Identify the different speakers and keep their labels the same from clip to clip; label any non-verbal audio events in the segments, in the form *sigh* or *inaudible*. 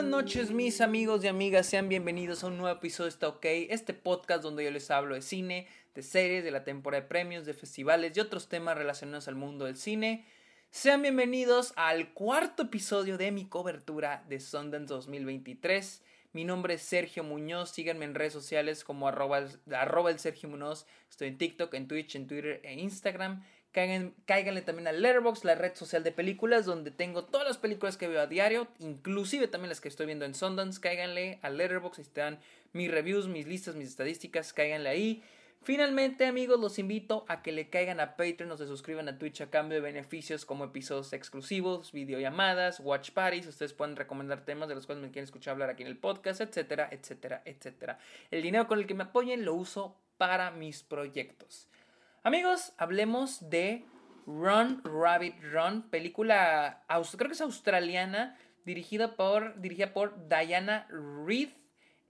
Speaker 1: buenas noches mis amigos y amigas, sean bienvenidos a un nuevo episodio de Está OK, este podcast donde yo les hablo de cine, de series, de la temporada de premios, de festivales y otros temas relacionados al mundo del cine. Sean bienvenidos al cuarto episodio de mi cobertura de Sundance 2023. Mi nombre es Sergio Muñoz, síganme en redes sociales como arroba, el Sergio Muñoz, estoy en TikTok, en Twitch, en Twitter e Instagram. Cáiganle también a Letterboxd, la red social de películas, donde tengo todas las películas que veo a diario, inclusive también las que estoy viendo en Sundance. Cáiganle a Letterboxd, ahí están mis reviews, mis listas, mis estadísticas, cáiganle ahí. Finalmente, amigos, los invito a que le caigan a Patreon o se suscriban a Twitch a cambio de beneficios como episodios exclusivos, videollamadas, watch parties. Ustedes pueden recomendar temas de los cuales me quieren escuchar hablar aquí en el podcast, etcétera, etcétera, etcétera. El dinero con el que me apoyen lo uso para mis proyectos. Amigos, hablemos de Run Rabbit Run, película, creo que es australiana, dirigida por, dirigida por Diana Reed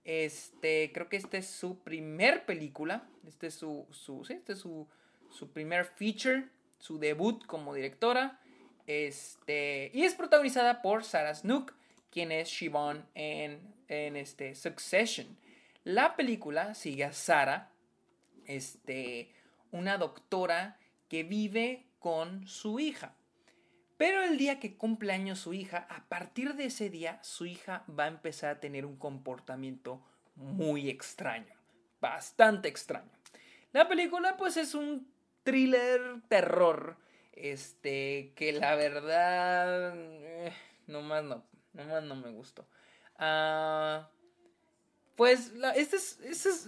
Speaker 1: este, creo que esta es su primer película. Este es su, su, este es su, su primer feature, su debut como directora. Este, y es protagonizada por Sarah Snook, quien es Siobhan en, en este Succession. La película sigue a Sarah, este, una doctora que vive con su hija. Pero el día que cumple años su hija, a partir de ese día, su hija va a empezar a tener un comportamiento muy extraño. Bastante extraño. La película, pues, es un thriller terror. Este, que la verdad. Eh, nomás no. Nomás no me gustó. Ah. Pues, es,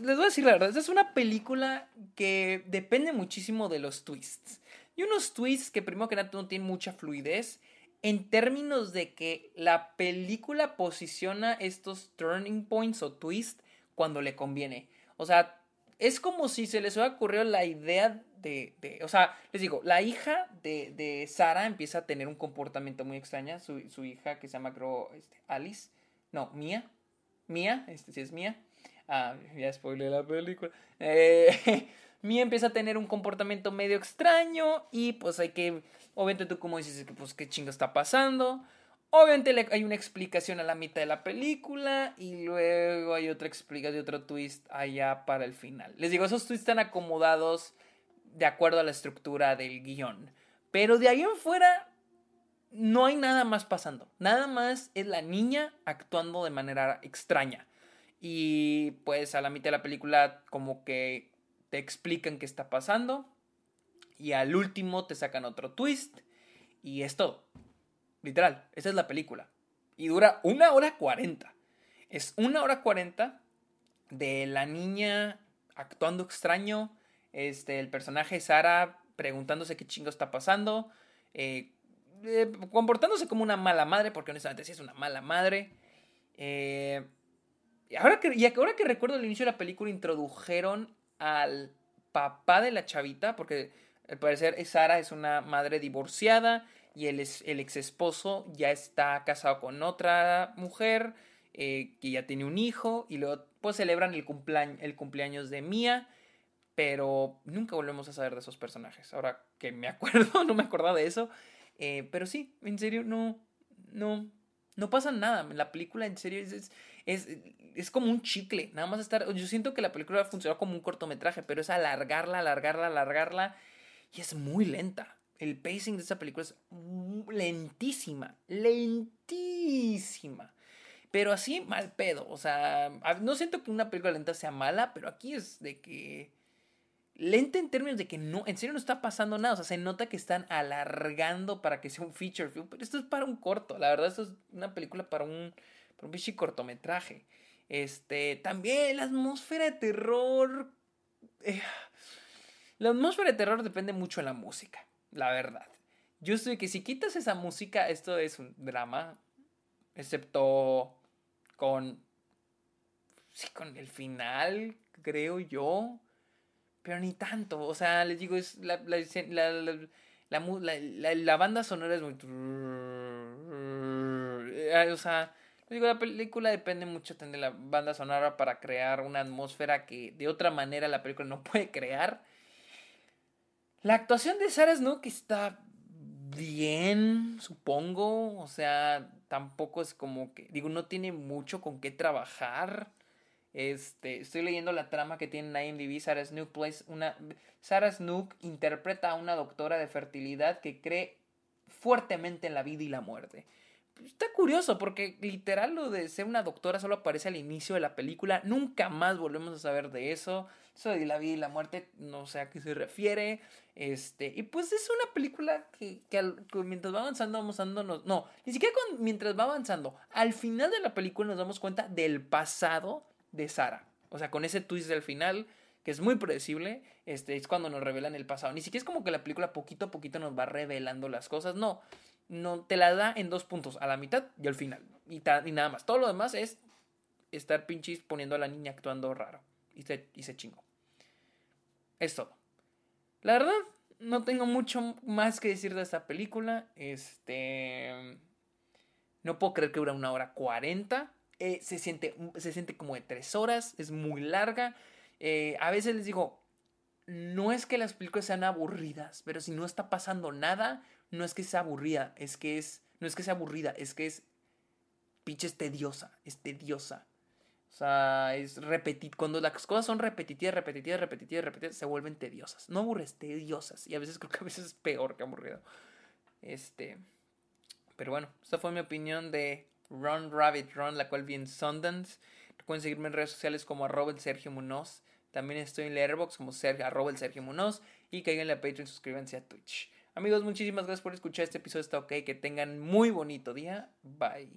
Speaker 1: les voy a decir la verdad, esta es una película que depende muchísimo de los twists. Y unos twists que primero que nada no tienen mucha fluidez en términos de que la película posiciona estos turning points o twists cuando le conviene. O sea, es como si se les hubiera ocurrido la idea de, o sea, les digo, la hija de, de Sara empieza a tener un comportamiento muy extraño, su, hija que se llama, creo, este, Alice, no, Mía, Mía, este sí es Mía, ah, ya spoilé la película, eh, *laughs* Mía empieza a tener un comportamiento medio extraño y pues hay que, obviamente tú como dices, pues qué chingo está pasando. Obviamente hay una explicación a la mitad de la película y luego hay otra explicación, otro twist allá para el final. Les digo, esos twists están acomodados de acuerdo a la estructura del guion. Pero de ahí en fuera no hay nada más pasando. Nada más es la niña actuando de manera extraña. Y pues a la mitad de la película como que te explican qué está pasando y al último te sacan otro twist y es todo. Literal, esa es la película. Y dura una hora cuarenta. Es una hora cuarenta de la niña actuando extraño, este, el personaje Sara preguntándose qué chingo está pasando, eh, eh, comportándose como una mala madre, porque honestamente sí es una mala madre. Eh, ahora que, y ahora que recuerdo el inicio de la película, introdujeron al papá de la chavita, porque al parecer Sara es una madre divorciada y el, el ex esposo ya está casado con otra mujer eh, que ya tiene un hijo y luego pues celebran el, el cumpleaños de Mia, pero nunca volvemos a saber de esos personajes. Ahora que me *laughs* acuerdo, no me acordaba de eso, eh, pero sí, en serio, no, no, no pasa nada. La película, en serio, es, es, es, como un chicle. Nada más estar. Yo siento que la película funciona como un cortometraje, pero es alargarla, alargarla, alargarla. Y es muy lenta. El pacing de esa película es lentísima. Lentísima. Pero así mal pedo. O sea, no siento que una película lenta sea mala, pero aquí es de que lenta en términos de que no, en serio no está pasando nada. O sea, se nota que están alargando para que sea un feature film. Pero esto es para un corto. La verdad, esto es una película para un, para un bichi cortometraje. Este, también la atmósfera de terror. Eh, la atmósfera de terror depende mucho de la música, la verdad. Yo estoy que si quitas esa música, esto es un drama. Excepto con. Sí, con el final, creo yo pero ni tanto. O sea, les digo, es la, la, la, la banda sonora es muy... O sea, les digo, la película depende mucho de la banda sonora para crear una atmósfera que de otra manera la película no *laughs* puede crear. La actuación de Sarah Snook está bien, supongo. O sea, tampoco es como que, digo, no tiene mucho con qué trabajar. Este, estoy leyendo la trama que tiene en IMDb. Sarah Snook plays una. Sarah Snook interpreta a una doctora de fertilidad que cree fuertemente en la vida y la muerte. Está curioso porque literal lo de ser una doctora solo aparece al inicio de la película. Nunca más volvemos a saber de eso. Eso de la vida y la muerte no sé a qué se refiere. Este, y pues es una película que, mientras va avanzando vamos dándonos... No, ni siquiera mientras va avanzando. Al final de la película nos damos cuenta del pasado de Sara. O sea, con ese twist del final que es muy predecible, este, es cuando nos revelan el pasado. Ni siquiera es como que la película poquito a poquito nos va revelando las cosas, no. No, te la da en dos puntos, a la mitad y al final. Y, nada más. Todo lo demás es estar pinches poniendo a la niña actuando raro. Y se, y se chingo. Es todo. La verdad, no tengo mucho más que decir de esta película. Este. No puedo creer que dura una hora cuarenta. Eh, se, siente, se siente como de tres horas. Es muy larga. Eh, a veces les digo, no es que las películas sean aburridas, pero si no está pasando nada, no es que sea aburrida, es que es, no es que sea aburrida, es que es, pinches tediosa, es tediosa. O sea, es repetir, cuando las cosas son repetitivas, repetitivas, repetitivas, repetitivas, se vuelven tediosas. No aburres, tediosas. Y a veces *laughs* creo que a veces es peor que aburrido. Este, pero bueno, esta fue mi opinión de Run Rabbit Run, la cual vi en Sundance. Pueden seguirme en redes sociales como arroba Sergio Munoz. También estoy en Letterboxd como Sergio, arroba el Sergio Munoz. Y caigan en la Patreon, suscríbanse a Twitch. Amigos, muchísimas gracias por escuchar este episodio. Está ok. Que tengan muy bonito día. Bye.